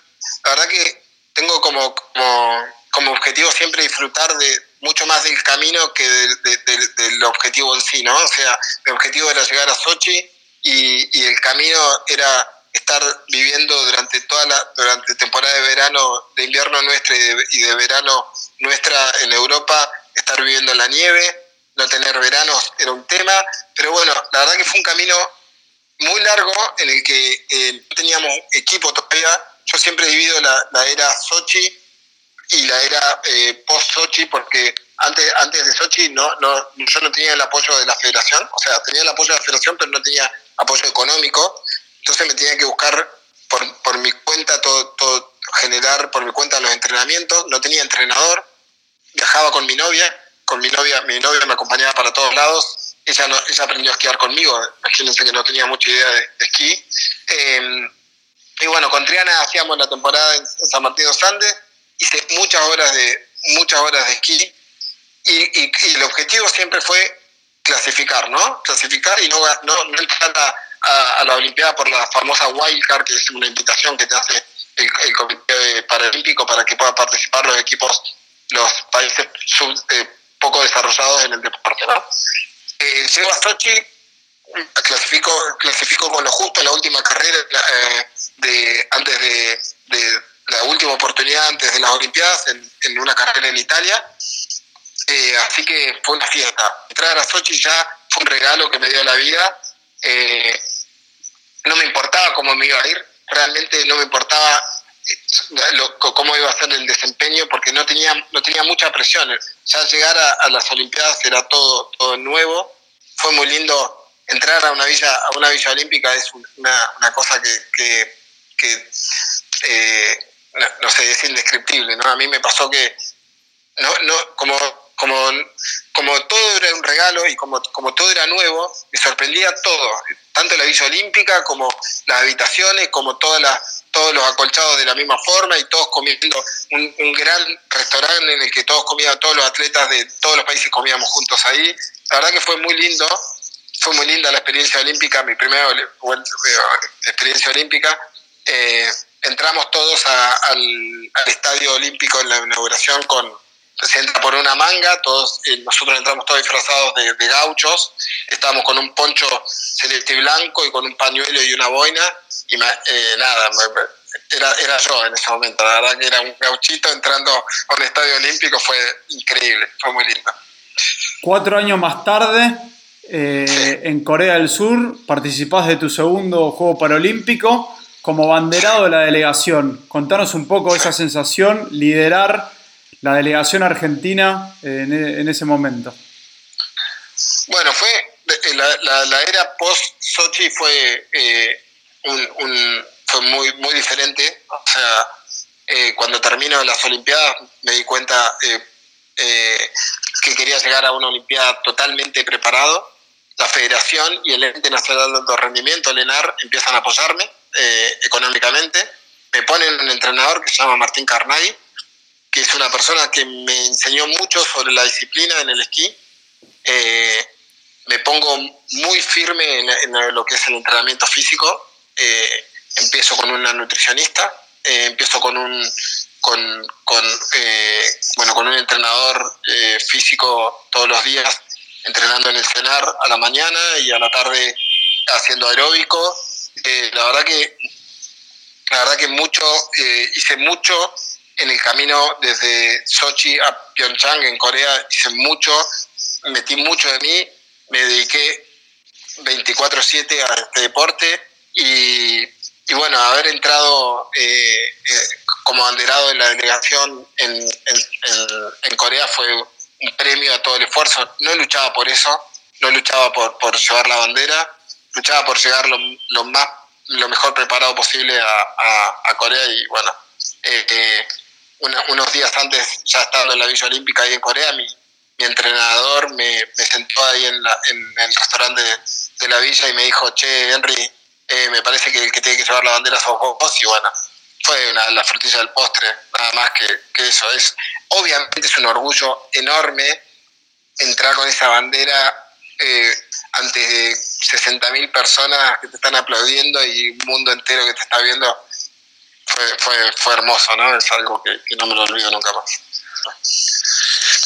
la verdad que tengo como, como, como objetivo siempre disfrutar de mucho más del camino que del objetivo en sí, ¿no? O sea, mi objetivo era llegar a Sochi y, y el camino era estar viviendo durante toda la durante temporada de verano, de invierno nuestra y de, verano nuestra en Europa, estar viviendo en la nieve, no tener veranos era un tema, pero bueno, la verdad que fue un camino muy largo en el que eh, no teníamos equipo todavía. Yo siempre he vivido la, la era Sochi y la era eh, post-Sochi porque antes, antes de Sochi no, no, yo no tenía el apoyo de la federación, o sea, tenía el apoyo de la federación, pero no tenía apoyo económico. Entonces me tenía que buscar por, por mi cuenta todo, todo, generar por mi cuenta los entrenamientos. No tenía entrenador, viajaba con mi novia, con mi novia, mi novia me acompañaba para todos lados. Ella, no, ella aprendió a esquiar conmigo, imagínense que no tenía mucha idea de, esquí. Em, y bueno, con Triana hacíamos la temporada en San Martín de los Andes, hice muchas horas de, muchas horas de esquí y, y, y el objetivo siempre fue clasificar, ¿no? Clasificar y no, no, no entrar a, a, la Olimpiada por la famosa wildcard, que es una invitación que te hace el, Comité Paralímpico para que puedan participar los equipos, los países eh, poco desarrollados en el deporte. ¿no? Eh, llego a Sochi, clasifico, clasifico con lo justo la última carrera, eh, de, antes de, la última oportunidad antes de las Olimpiadas, en, una carrera en Italia. Eh, así que fue una fiesta. Entrar a Sochi ya fue un regalo que me dio la vida. Eh, no me importaba cómo me iba a ir, realmente no me importaba cómo iba a ser el desempeño porque no tenía, no tenía mucha presión. Ya llegar a, las Olimpiadas era todo, todo nuevo. Fue muy lindo entrar a una villa, a una villa olímpica es una, una cosa que, que, eh, no, sé, es indescriptible, ¿no? A mí me pasó que no, no, como como, como todo era un regalo y como, como todo era nuevo, me sorprendía todo, tanto la Villa Olímpica como las habitaciones, como todas las, todos los acolchados de la misma forma y todos comiendo un, un gran restaurante en el que todos comían, todos los atletas de todos los países comíamos juntos ahí. La verdad que fue muy lindo, fue muy linda la experiencia olímpica, mi primera experiencia olímpica. Eh, entramos todos al, al, estadio olímpico en la inauguración con se entra por una manga, todos eh, nosotros entramos todos disfrazados de, gauchos, estábamos con un poncho celeste blanco y con un pañuelo y una boina, y eh, nada, era, era yo en ese momento, la verdad que era un gauchito entrando a un estadio olímpico, fue increíble, fue muy lindo. Cuatro años más tarde, eh, en Corea del Sur, participás de tu segundo Juego Paralímpico como banderado de la delegación. Contanos un poco esa sensación, liderar la delegación argentina en, ese momento. Bueno, fue eh, la, era post-Sochi fue, eh, un, fue muy, muy diferente. O sea, eh, cuando termino las Olimpiadas me di cuenta que quería llegar a una Olimpiada totalmente preparado. La federación y el ente nacional de rendimiento, el ENAR, empiezan a apoyarme económicamente. Me ponen un entrenador que se llama Martín Carnay, que es una persona que me enseñó mucho sobre la disciplina en el esquí. Eh, me pongo muy firme en, lo que es el entrenamiento físico. Eh, empiezo con una nutricionista, eh, empiezo con un, bueno, con un entrenador físico todos los días, entrenando en el cenar a la mañana y a la tarde haciendo aeróbico. la verdad que la verdad que mucho, hice mucho en el camino desde Sochi a Pyeongchang, en Corea, hice mucho, metí mucho de mí, me dediqué 24/7 a este deporte y, bueno, haber entrado eh, eh, como banderado en la delegación en, Corea fue un premio a todo el esfuerzo. No luchaba por eso, no luchaba por, por llevar la bandera, luchaba por llegar lo, más lo mejor preparado posible a, Corea y bueno, eh, unos días antes, ya estando en la Villa Olímpica ahí en Corea, mi, mi entrenador me, me, sentó ahí en, la, en el restaurante de, la villa y me dijo, che, Henry, eh, me parece que el que tiene que llevar la bandera sos vos, y bueno, fue una, la frutilla del postre, nada más que, que eso. Es, obviamente es un orgullo enorme entrar con esa bandera eh, ante 60.000 personas que te están aplaudiendo y un mundo entero que te está viendo fue, fue, hermoso, ¿no? Es algo que, no me lo olvido nunca más.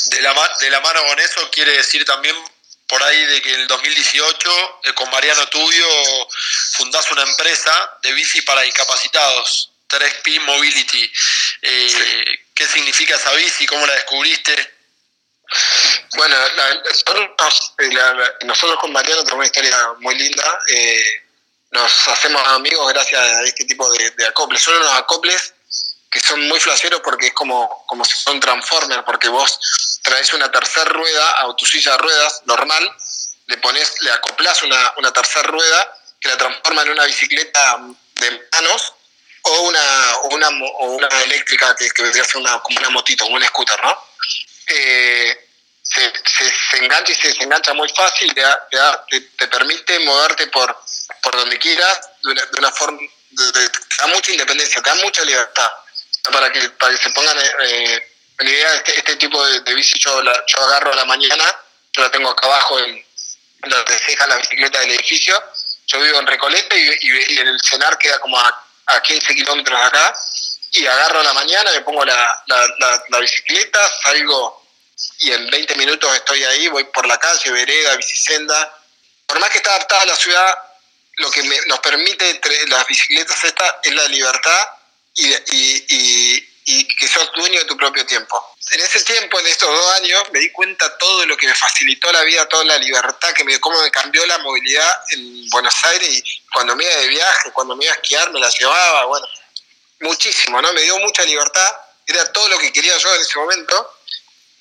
De la, de la mano con eso quiere decir también por ahí de que en el 2018 eh, con Mariano Tubio fundás una empresa de bici para discapacitados, 3P Mobility. Eh, ¿Qué significa esa bici? ¿Cómo la descubriste? Bueno, nosotros con Mariano tenemos una historia muy linda. Eh, nos hacemos amigos gracias a este tipo de, acoples. Son unos acoples que son muy flasheros porque es como, como si son Transformers, porque vos traes una tercera rueda a tu silla de ruedas normal, le pones, le acoplas una, una tercera rueda que la transforma en una bicicleta de manos o una, o una, o una eléctrica que, que vendría a ser una, como una motito, como un scooter, ¿no? Eh, se, se, engancha y se desengancha muy fácil, te, te, permite moverte por, por donde quieras de una, forma, te da mucha independencia, te da mucha libertad. Para que, para que se pongan eh, en idea, este, este tipo de, bici yo, la, yo agarro a la mañana, yo la tengo acá abajo en, donde se deja la bicicleta del edificio, yo vivo en Recoleta y, y, el cenar queda como a, a 15 kilómetros acá, y agarro la mañana, me pongo la, la, bicicleta, salgo y en 20 minutos estoy ahí, voy por la calle, vereda, bicicenda. Por más que está adaptada a la ciudad, lo que nos permite las bicicletas esta es la libertad y, y, y, que sos dueño de tu propio tiempo. En ese tiempo, en estos dos años, me di cuenta todo lo que me facilitó la vida, toda la libertad, que me, cómo me cambió la movilidad en Buenos Aires y cuando me iba de viaje, cuando me iba a esquiar, me la llevaba, bueno, muchísimo, ¿no? Me dio mucha libertad, era todo lo que quería yo en ese momento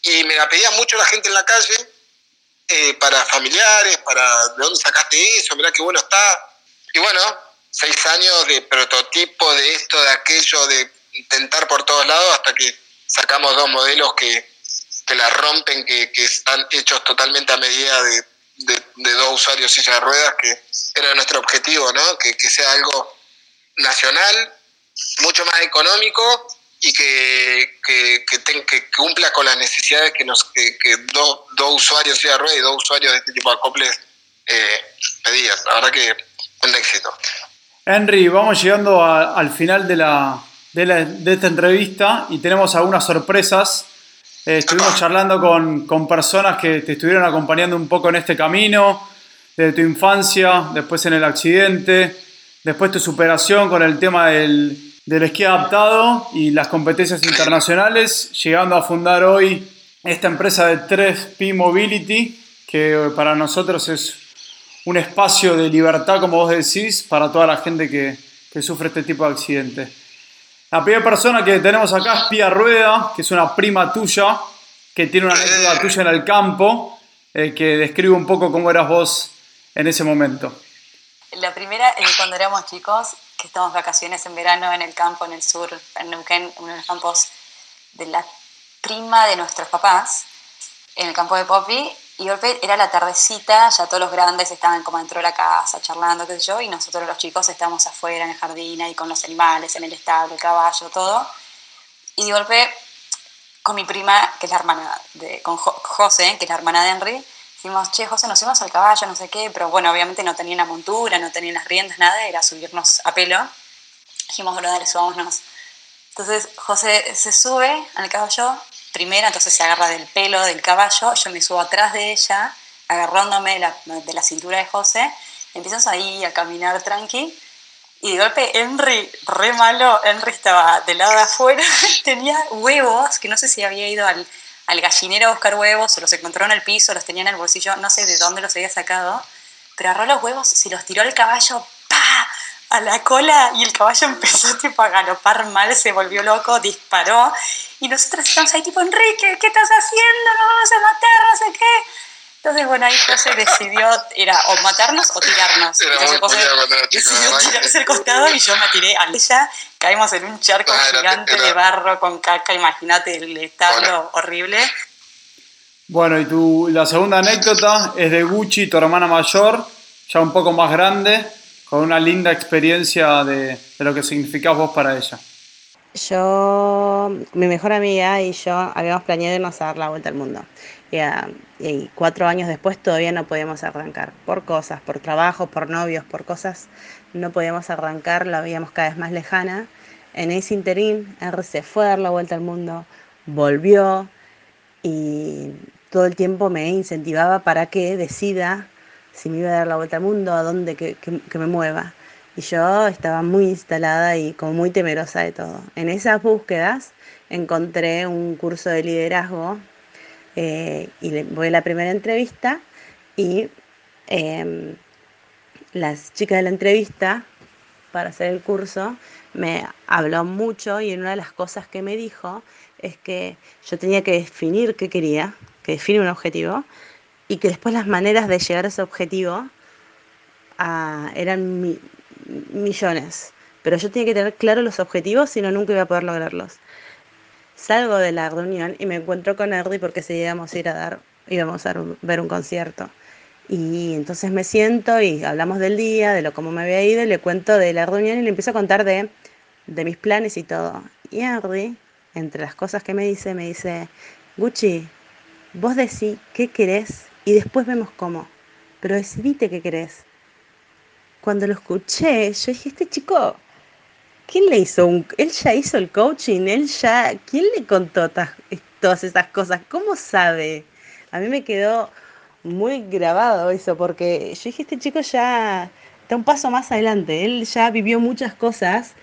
y me la pedía mucho la gente en la calle, eh, para familiares, para de dónde sacaste eso, mirá qué bueno está. Y bueno, seis años de prototipo de esto, de aquello, de intentar por todos lados, hasta que sacamos dos modelos que, que la rompen, que, que, están hechos totalmente a medida de, de, dos usuarios silla de ruedas, que era nuestro objetivo, ¿no? Que, que sea algo nacional, mucho más económico y que, que, que, cumpla con las necesidades que, nos, que, dos, dos usuarios de rueda y dos usuarios de este tipo de acoples eh, pedían. La verdad que un éxito. Henry, vamos llegando al final de, la, de, de, esta entrevista y tenemos algunas sorpresas Eh, estuvimos charlando con, con, personas que te estuvieron acompañando un poco en este camino, desde tu infancia, después en el accidente, después tu superación con el tema del, del esquí adaptado y las competencias internacionales, llegando a fundar hoy esta empresa de 3P Mobility, que para nosotros es un espacio de libertad, como vos decís, para toda la gente que, que sufre este tipo de accidentes. La primera persona que tenemos acá es Pia Rueda, que es una prima tuya, que tiene una anécdota tuya en el campo, eh, que describe un poco cómo eras vos en ese momento. La primera es cuando éramos chicos, que estamos vacaciones en verano en el campo, en el sur, en Neuquén, uno de los campos de la prima de nuestros papás, en el campo de Poppy, y golpe era la tardecita, ya todos los grandes estaban como dentro de la casa charlando, qué sé yo, y nosotros los chicos estábamos afuera en el jardín, ahí con los animales, en el establo, el caballo, todo. Y de golpe, con mi prima, que es la hermana de, con José, que es la hermana de Henry, dijimos, che, José, nos fuimos al caballo, no sé qué, pero bueno, obviamente no tenía una montura, no tenía las riendas, nada, era subirnos a pelo. Dijimos, bueno, subámonos. Entonces José se sube al caballo, primera, entonces se agarra del pelo del caballo, yo me subo atrás de ella, agarrándome de la, cintura de José, empiezas ahí a caminar tranqui, y de golpe Henry, re malo, Henry estaba del lado de afuera, tenía huevos, que no sé si había ido al, al gallinero a buscar huevos, o los encontró en el piso, los tenía en el bolsillo, no sé de dónde los había sacado, pero agarró los huevos, se los tiró al caballo, ¡pa! A la cola y el caballo empezó tipo a galopar mal, se volvió loco, disparó y nosotros estamos ahí tipo, Enrique, ¿qué estás haciendo? Nos vamos a matar, no sé qué. Entonces, bueno, ahí José decidió, era o matarnos o tirarnos. Entonces José decidió tirarse al costado y yo me tiré a ella. Caímos en un charco gigante de barro con caca, imagínate el establo horrible. Bueno, y tu, la segunda anécdota es de Gucci, tu hermana mayor, ya un poco más grande, con una linda experiencia de, de lo que significás vos para ella. Yo, mi mejor amiga y yo habíamos planeado irnos a dar la vuelta al mundo. Y, ah, y, cuatro años después todavía no podíamos arrancar. Por cosas, por trabajo, por novios, por cosas, no podíamos arrancar, la veíamos cada vez más lejana. En ese interín, R se fue a dar la vuelta al mundo, volvió y todo el tiempo me incentivaba para que decida si me iba a dar la vuelta al mundo, a dónde que, que, me mueva. Y yo estaba muy instalada y como muy temerosa de todo. En esas búsquedas encontré un curso de liderazgo eh, y voy a la primera entrevista y eh, las chicas de la entrevista para hacer el curso me habló mucho y una de las cosas que me dijo es que yo tenía que definir qué quería, que definir un objetivo y que después las maneras de llegar a ese objetivo ah, eran millones. Pero yo tenía que tener claro los objetivos, si no, nunca iba a poder lograrlos. Salgo de la reunión y me encuentro con Erdi porque se íbamos a ir a dar, íbamos a ver un concierto. Y entonces me siento y hablamos del día, de lo cómo me había ido, y le cuento de la reunión y le empiezo a contar de, de mis planes y todo. Y Erdi, entre las cosas que me dice, me dice, Gucci, vos decís qué querés y después vemos cómo. Pero decidite qué querés. Cuando lo escuché, yo dije, este chico, ¿quién le hizo un... Él ya hizo el coaching, él ya... ¿Quién le contó todas esas cosas? ¿Cómo sabe? A mí me quedó muy grabado eso, porque yo dije, este chico ya está un paso más adelante, él ya vivió muchas cosas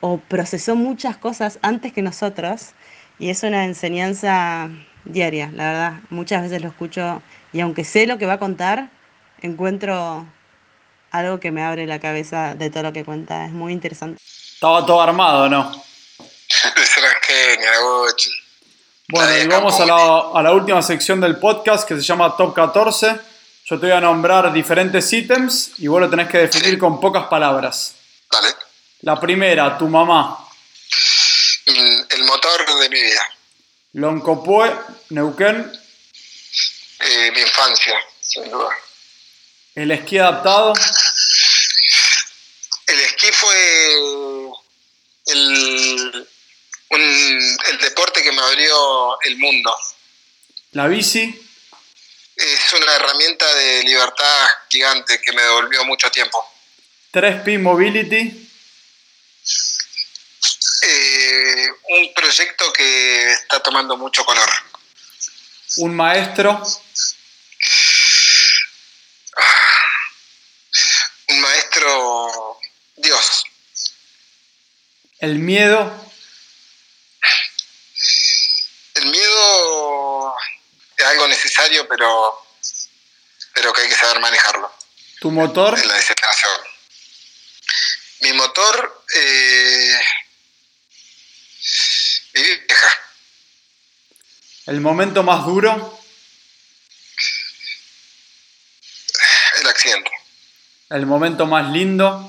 o procesó muchas cosas antes que nosotros y es una enseñanza diaria, la verdad. Muchas veces lo escucho y aunque sé lo que va a contar, encuentro algo que me abre la cabeza de todo lo que cuenta. Es muy interesante. Estaba todo armado, ¿no? Bueno, y vamos a la, a la, última sección del podcast que se llama Top 14. Yo te voy a nombrar diferentes ítems y vos lo tenés que definir con pocas palabras. Vale. La primera, tu mamá. El motor de mi vida. Loncopue, Neuquén. Eh, mi infancia, sin duda. ¿El esquí adaptado? El esquí fue el, el deporte que me abrió el mundo. ¿La bici? Es una herramienta de libertad gigante que me devolvió mucho tiempo. 3P Mobility. Eh, un proyecto que está tomando mucho color. Un maestro. Un maestro, Dios. El miedo. El miedo es algo necesario, pero, pero que hay que saber manejarlo. ¿Tu motor? En la desesperación. Mi motor, eh, mi vieja. ¿El momento más duro? El accidente. ¿El momento más lindo?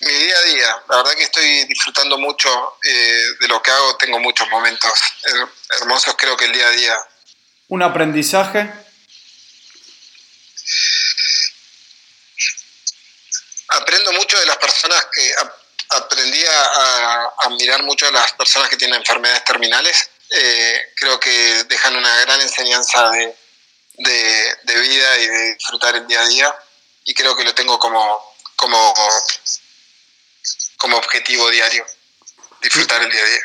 Mi día a día. La verdad que estoy disfrutando mucho eh, de lo que hago. Tengo muchos momentos her- hermosos. Creo que el día a día. ¿Un aprendizaje? Aprendo mucho de las personas que aprendí a, a- a mirar mucho a las personas que tienen enfermedades terminales. Eh, creo que dejan una gran enseñanza de, de- de vida y de disfrutar el día a día. Y creo que lo tengo como, como, como objetivo diario. Disfrutar el día a día.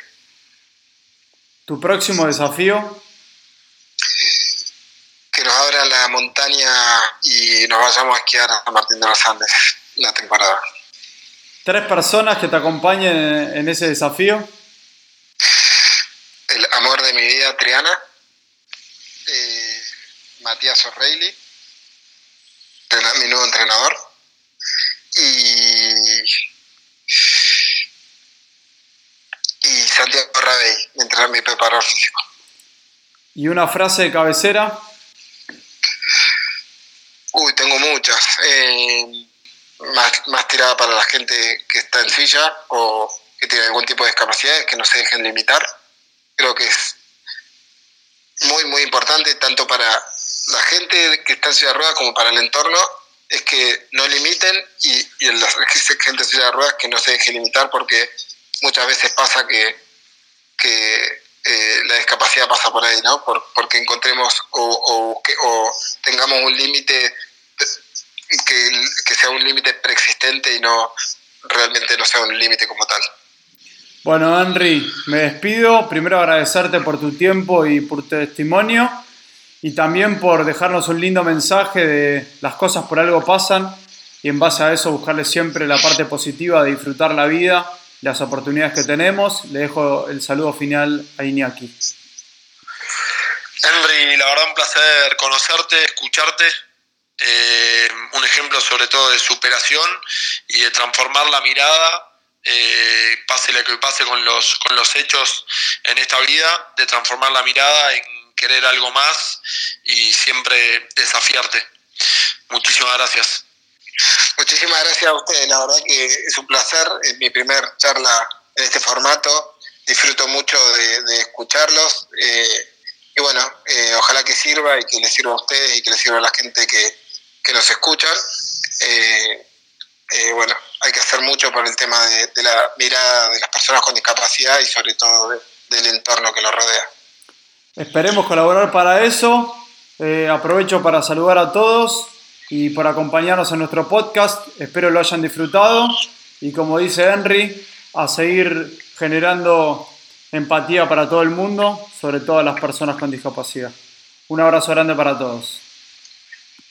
¿Tu próximo desafío? Que nos abran la montaña y nos vayamos a esquiar a San Martín de los Andes la temporada. ¿Tres personas que te acompañen en- ese desafío? el amor de mi vida, Triana, eh, Matías O'Reilly, mi nuevo entrenador, y, y Santiago Rabey, entrenador- mi preparador físico. ¿Y una frase de cabecera? Uy, tengo muchas. eh, más, más tirada para la gente que está en silla o que tiene algún tipo de discapacidades, que no se dejen limitar. Creo que es muy, muy importante, tanto para la gente que está en silla de ruedas como para el entorno, es que no limiten y, y en la gente en silla de ruedas que no se deje limitar porque muchas veces pasa que, que eh, la discapacidad pasa por ahí, ¿no? Por, porque encontremos o, o, que- o tengamos un límite que, que sea un límite preexistente y no realmente no sea un límite como tal. Bueno, Henry, me despido. Primero agradecerte por tu tiempo y por tu testimonio y también por dejarnos un lindo mensaje de las cosas por algo pasan y en base a eso buscarle siempre la parte positiva de disfrutar la vida, las oportunidades que tenemos. Le dejo el saludo final a Iñaki. Henry, la verdad un placer conocerte, escucharte. Eh, un ejemplo sobre todo de superación y de transformar la mirada, eh, pase lo que pase con los, con los hechos en esta vida, de transformar la mirada en querer algo más y siempre desafiarte. Muchísimas gracias. Muchísimas gracias a ustedes, la verdad que es un placer, es mi primer charla en este formato, disfruto mucho de, escucharlos eh, y bueno, ojalá que sirva y que les sirva a ustedes y que les sirva a la gente que, que nos escuchan. Eh, eh, bueno, hay que hacer mucho por el tema de, la mirada de las personas con discapacidad y sobre todo de- del entorno que los rodea. Esperemos colaborar para eso. Eh, aprovecho para saludar a todos y por acompañarnos en nuestro podcast. Espero lo hayan disfrutado y como dice Henry, a seguir generando empatía para todo el mundo, sobre todo a las personas con discapacidad. Un abrazo grande para todos.